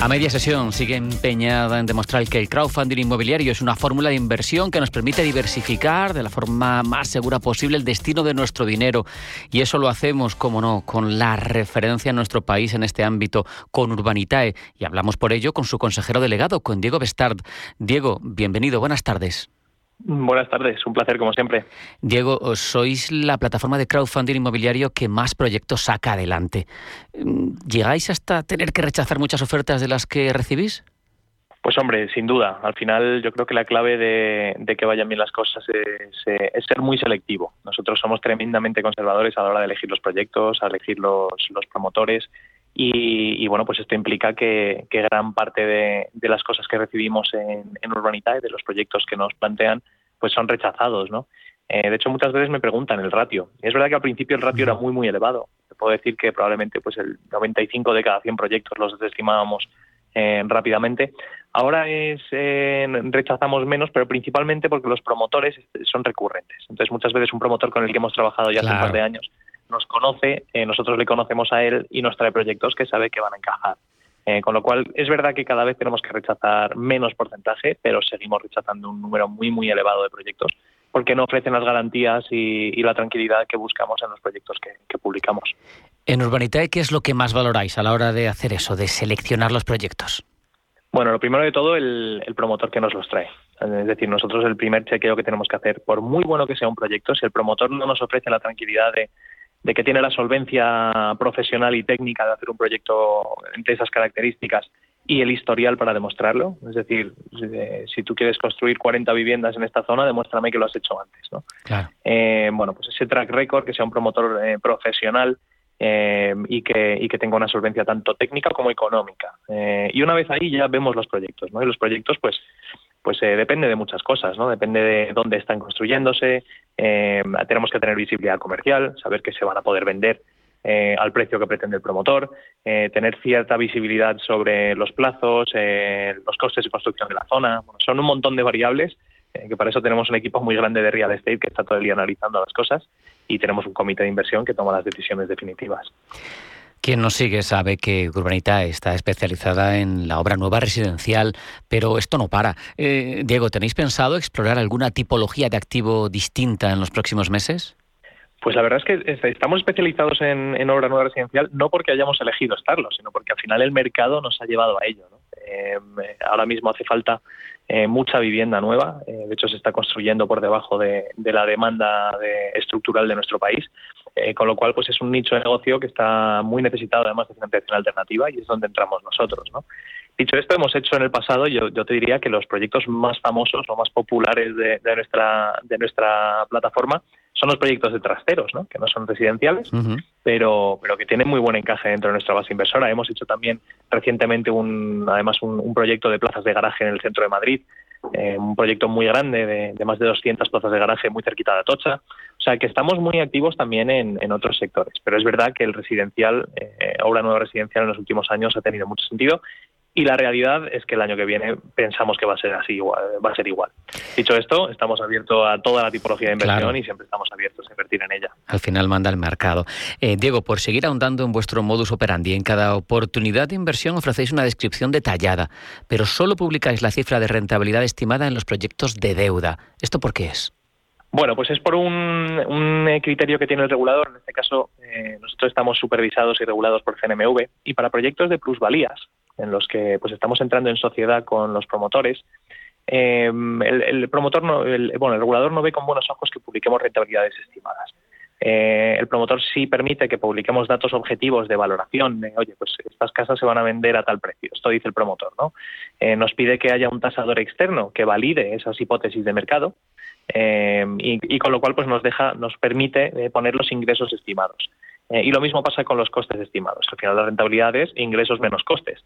A media sesión sigue empeñada en demostrar que el crowdfunding inmobiliario es una fórmula de inversión que nos permite diversificar de la forma más segura posible el destino de nuestro dinero. Y eso lo hacemos, como no, con la referencia en nuestro país en este ámbito, con Urbanitae. Y hablamos por ello con su consejero delegado, con Diego Bestard. Diego, bienvenido, buenas tardes. Buenas tardes, un placer como siempre. Diego, sois la plataforma de crowdfunding inmobiliario que más proyectos saca adelante. ¿Llegáis hasta tener que rechazar muchas ofertas de las que recibís? Pues hombre, sin duda. Al final yo creo que la clave de, que vayan bien las cosas es, ser muy selectivo. Nosotros somos tremendamente conservadores a la hora de elegir los proyectos, a elegir los, los promotores y, bueno, pues esto implica que, gran parte de, las cosas que recibimos en, en Urbanitae, de los proyectos que nos plantean, pues son rechazados, ¿no? Eh, de hecho, muchas veces me preguntan el ratio. Es verdad que al principio el ratio era muy, muy elevado. Te puedo decir que probablemente pues el 95 de cada 100 proyectos los desestimábamos eh, rápidamente. Ahora es eh, rechazamos menos, pero principalmente porque los promotores son recurrentes. Entonces, muchas veces un promotor con el que hemos trabajado ya hace un par de años nos conoce, eh, nosotros le conocemos a él y nos trae proyectos que sabe que van a encajar. Eh, con lo cual, es verdad que cada vez tenemos que rechazar menos porcentaje, pero seguimos rechazando un número muy, muy elevado de proyectos porque no ofrecen las garantías y, la tranquilidad que buscamos en los proyectos que, publicamos. En Urbanitae, ¿qué es lo que más valoráis a la hora de hacer eso, de seleccionar los proyectos? Bueno, lo primero de todo, el, el promotor que nos los trae. Es decir, nosotros el primer chequeo que tenemos que hacer, por muy bueno que sea un proyecto, si el promotor no nos ofrece la tranquilidad de de que tiene la solvencia profesional y técnica de hacer un proyecto entre esas características y el historial para demostrarlo. Es decir, si, tú quieres construir 40 viviendas en esta zona, demuéstrame que lo has hecho antes. ¿no? Eh, bueno, pues ese track record, que sea un promotor eh, profesional eh, y, que, y que tenga una solvencia tanto técnica como económica. y una vez ahí ya vemos los proyectos. ¿no? Y los proyectos, pues, pues depende de muchas cosas, ¿no? Depende de dónde están construyéndose, eh, tenemos que tener visibilidad comercial, saber que se van a poder vender eh, al precio que pretende el promotor, eh, tener cierta visibilidad sobre los plazos, los costes de construcción de la zona. son un montón de variables que para eso tenemos un equipo muy grande de real estate que está todo el día analizando las cosas y tenemos un comité de inversión que toma las decisiones definitivas. Quien nos sigue sabe que Urbanita está especializada en la obra nueva residencial, pero esto no para. Eh, Diego, ¿tenéis pensado explorar alguna tipología de activo distinta en los próximos meses? Pues la verdad es que estamos especializados en, obra nueva residencial no porque hayamos elegido estarlo, sino porque al final el mercado nos ha llevado a ello. Eh, ahora mismo hace falta eh, mucha vivienda nueva, de hecho se está construyendo por debajo de, la demanda estructural de nuestro país eh, con lo cual, pues es un nicho de negocio que está muy necesitado además de financiación alternativa y es donde entramos nosotros, ¿no? Dicho esto, hemos hecho en el pasado, yo, yo te diría que los proyectos más famosos o más populares de, nuestra, de nuestra plataforma son los proyectos de trasteros, ¿no? que no son residenciales, pero, pero que tienen muy buen encaje dentro de nuestra base inversora. Hemos hecho también recientemente un, además un proyecto de plazas de garaje en el centro de Madrid, eh, un proyecto muy grande de, más de 200 plazas de garaje muy cerquita de Atocha. O sea que estamos muy activos también en, otros sectores, pero es verdad que el residencial, eh, obra nueva residencial en los últimos años ha tenido mucho sentido y la realidad es que el año que viene pensamos que va a ser así igual, va a ser igual. Dicho esto, estamos abiertos a toda la tipología de inversión y siempre estamos abiertos a invertir en ella. Al final manda el mercado. Eh, Diego, por seguir ahondando en vuestro modus operandi, en cada oportunidad de inversión ofrecéis una descripción detallada, pero solo publicáis la cifra de rentabilidad estimada en los proyectos de deuda. ¿Esto por qué es? Bueno, pues es por un, criterio que tiene el regulador. En este caso, eh, nosotros estamos supervisados y regulados por CNMV y para proyectos de plusvalías, en los que pues estamos entrando en sociedad con los promotores, eh, el, promotor no, bueno, el regulador no ve con buenos ojos que publiquemos rentabilidades estimadas. el promotor sí permite que publiquemos datos objetivos de valoración. oye, pues estas casas se van a vender a tal precio. Esto dice el promotor, ¿no? nos pide que haya un tasador externo que valide esas hipótesis de mercado eh, y, con lo cual pues nos deja, nos permite eh, poner los ingresos estimados. Eh, y lo mismo pasa con los costes estimados. Al final la rentabilidad es ingresos menos costes.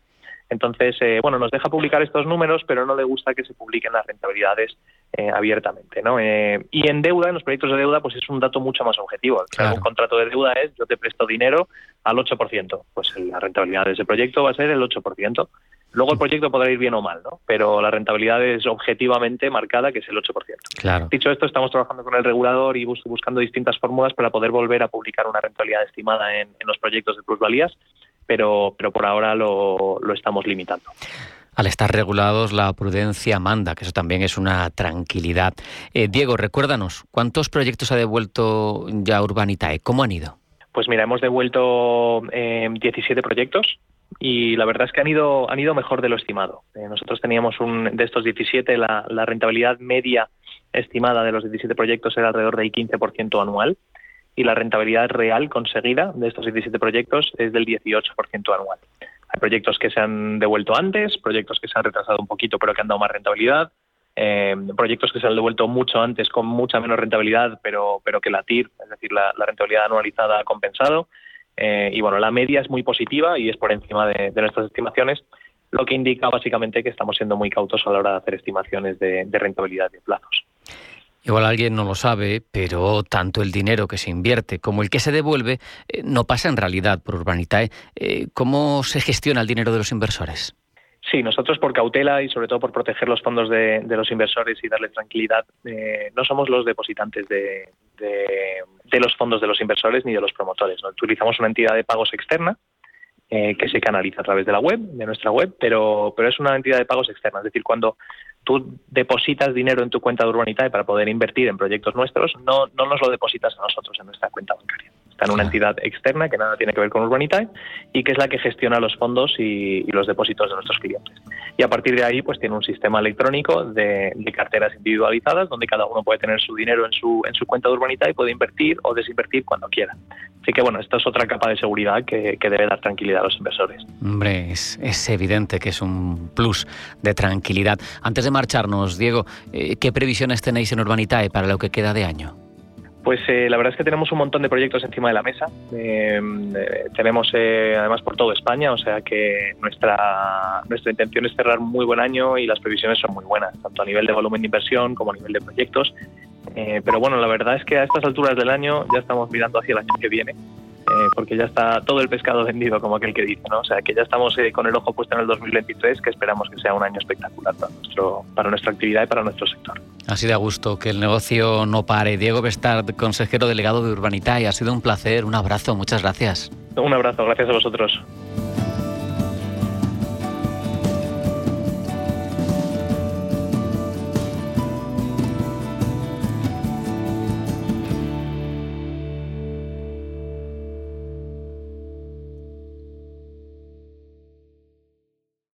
Entonces, eh, bueno, nos deja publicar estos números, pero no le gusta que se publiquen las rentabilidades eh, abiertamente, ¿no? Eh, y en deuda, en los proyectos de deuda, pues es un dato mucho más objetivo. Un contrato de deuda es yo te presto dinero al 8%, pues la rentabilidad de ese proyecto va a ser el 8%. Luego el proyecto podrá ir bien o mal, ¿no? Pero la rentabilidad es objetivamente marcada, que es el 8%. Claro. Dicho esto, estamos trabajando con el regulador y buscando distintas fórmulas para poder volver a publicar una rentabilidad estimada en, en los proyectos de plusvalías pero, pero por ahora lo, lo estamos limitando. Al estar regulados, la prudencia manda, que eso también es una tranquilidad. Eh, Diego, recuérdanos, ¿cuántos proyectos ha devuelto ya Urbanitae? ¿Cómo han ido? Pues mira, hemos devuelto eh, 17 proyectos y la verdad es que han ido, han ido mejor de lo estimado. Eh, nosotros teníamos un, de estos 17, la, rentabilidad media estimada de los 17 proyectos era alrededor del 15% anual y la rentabilidad real conseguida de estos 17 proyectos es del 18% anual. Hay proyectos que se han devuelto antes, proyectos que se han retrasado un poquito pero que han dado más rentabilidad, eh, proyectos que se han devuelto mucho antes con mucha menos rentabilidad pero, pero que la TIR, es decir, la, rentabilidad anualizada ha compensado. Eh, y bueno, la media es muy positiva y es por encima de, de, nuestras estimaciones, lo que indica básicamente que estamos siendo muy cautos a la hora de hacer estimaciones de, de rentabilidad de plazos. Igual alguien no lo sabe, pero tanto el dinero que se invierte como el que se devuelve eh, no pasa en realidad por Urbanitae. Eh, ¿Cómo se gestiona el dinero de los inversores? Sí, nosotros por cautela y sobre todo por proteger los fondos de, los inversores y darles tranquilidad, eh, no somos los depositantes de, los fondos de los inversores ni de los promotores. ¿no? Utilizamos una entidad de pagos externa que se canaliza a través de la web, de nuestra web, pero, pero es una entidad de pagos externa. Es decir, cuando tú depositas dinero en tu cuenta de Urbanitae para poder invertir en proyectos nuestros, no, no nos lo depositas a nosotros en nuestra cuenta bancaria. Está en una entidad externa que nada tiene que ver con Urbanitae y que es la que gestiona los fondos y, los depósitos de nuestros clientes. Y a partir de ahí, pues tiene un sistema electrónico de, carteras individualizadas donde cada uno puede tener su dinero en su, en su cuenta de Urbanitae y puede invertir o desinvertir cuando quiera. Así que bueno, esta es otra capa de seguridad que, debe dar tranquilidad a los inversores. Hombre, es, es, evidente que es un plus de tranquilidad. Antes de marcharnos, Diego, eh, ¿qué previsiones tenéis en Urbanitae para lo que queda de año? Pues eh, la verdad es que tenemos un montón de proyectos encima de la mesa. Eh, tenemos además por toda España, o sea que nuestra, nuestra intención es cerrar muy buen año y las previsiones son muy buenas, tanto a nivel de volumen de inversión como a nivel de proyectos. pero bueno, la verdad es que a estas alturas del año ya estamos mirando hacia el año que viene eh, porque ya está todo el pescado vendido, como aquel que dice, ¿no? O sea, que ya estamos eh, con el ojo puesto en el 2023, que esperamos que sea un año espectacular para, nuestro, para nuestra actividad y para nuestro sector. Así de a gusto, que el negocio no pare. Diego Bestard, consejero delegado de Urbanitae, ha sido un placer, un abrazo, muchas gracias. Un abrazo, gracias a vosotros.